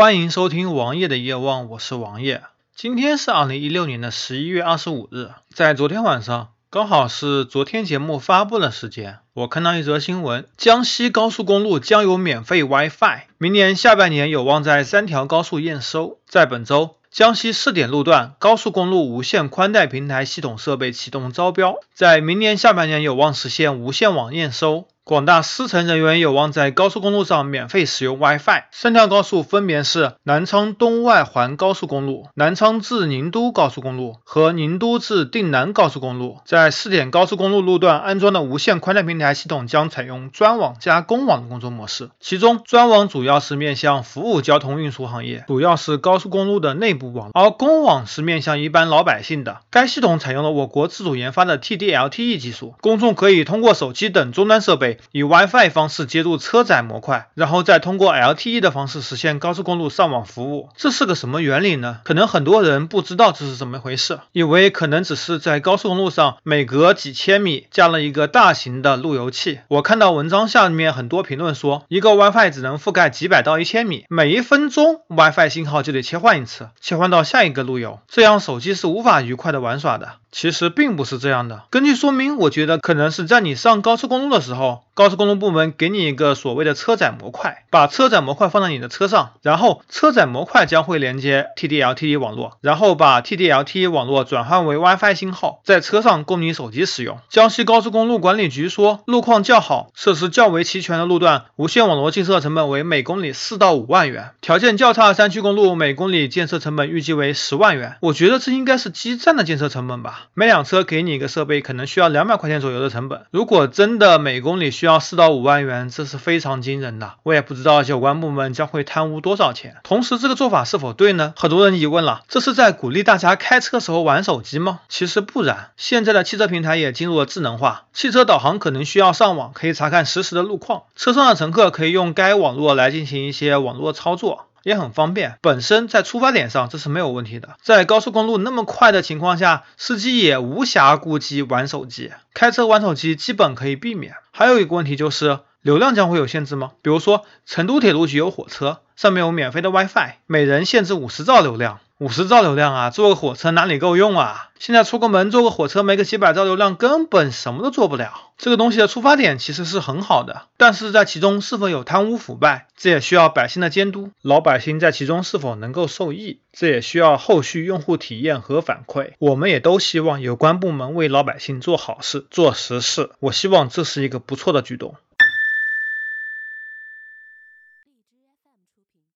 欢迎收听王爷的夜望，我是王爷。今天是二零一六年的十一月二十五日，在昨天晚上，刚好是昨天节目发布的时间，我看到一则新闻，江西高速公路将有免费 WiFi，明年下半年有望在三条高速验收。在本周，江西试点路段高速公路无线宽带平台系统设备启动招标，在明年下半年有望实现无线网验收。广大司乘人员有望在高速公路上免费使用 WiFi。三条高速分别是南昌东外环高速公路、南昌至宁都高速公路和宁都至定南高速公路。在试点高速公路路段安装的无线宽带平台系统将采用专网加公网的工作模式，其中专网主要是面向服务交通运输行业，主要是高速公路的内部网，而公网是面向一般老百姓的。该系统采用了我国自主研发的 TD-LTE 技术，公众可以通过手机等终端设备。以 WiFi 方式接入车载模块，然后再通过 LTE 的方式实现高速公路上网服务。这是个什么原理呢？可能很多人不知道这是怎么回事，以为可能只是在高速公路上每隔几千米加了一个大型的路由器。我看到文章下面很多评论说，一个 WiFi 只能覆盖几百到一千米，每一分钟 WiFi 信号就得切换一次，切换到下一个路由，这样手机是无法愉快的玩耍的。其实并不是这样的。根据说明，我觉得可能是在你上高速公路的时候，高速公路部门给你一个所谓的车载模块，把车载模块放在你的车上，然后车载模块将会连接 TD-LTE 网络，然后把 TD-LTE 网络转换为 WiFi 信号，在车上供你手机使用。江西高速公路管理局说，路况较好、设施较为齐全的路段，无线网络建设成本为每公里四到五万元；条件较差的山区公路，每公里建设成本预计为十万元。我觉得这应该是基站的建设成本吧。每辆车给你一个设备，可能需要两百块钱左右的成本。如果真的每公里需要要四到五万元，这是非常惊人的。我也不知道有关部门将会贪污多少钱。同时，这个做法是否对呢？很多人疑问了，这是在鼓励大家开车时候玩手机吗？其实不然，现在的汽车平台也进入了智能化，汽车导航可能需要上网，可以查看实时的路况，车上的乘客可以用该网络来进行一些网络操作。也很方便，本身在出发点上这是没有问题的。在高速公路那么快的情况下，司机也无暇顾及玩手机，开车玩手机基本可以避免。还有一个问题就是流量将会有限制吗？比如说成都铁路局有火车，上面有免费的 WiFi，每人限制五十兆流量。五十兆流量啊，坐个火车哪里够用啊？现在出个门坐个火车没个几百兆流量，根本什么都做不了。这个东西的出发点其实是很好的，但是在其中是否有贪污腐败，这也需要百姓的监督。老百姓在其中是否能够受益，这也需要后续用户体验和反馈。我们也都希望有关部门为老百姓做好事、做实事。我希望这是一个不错的举动。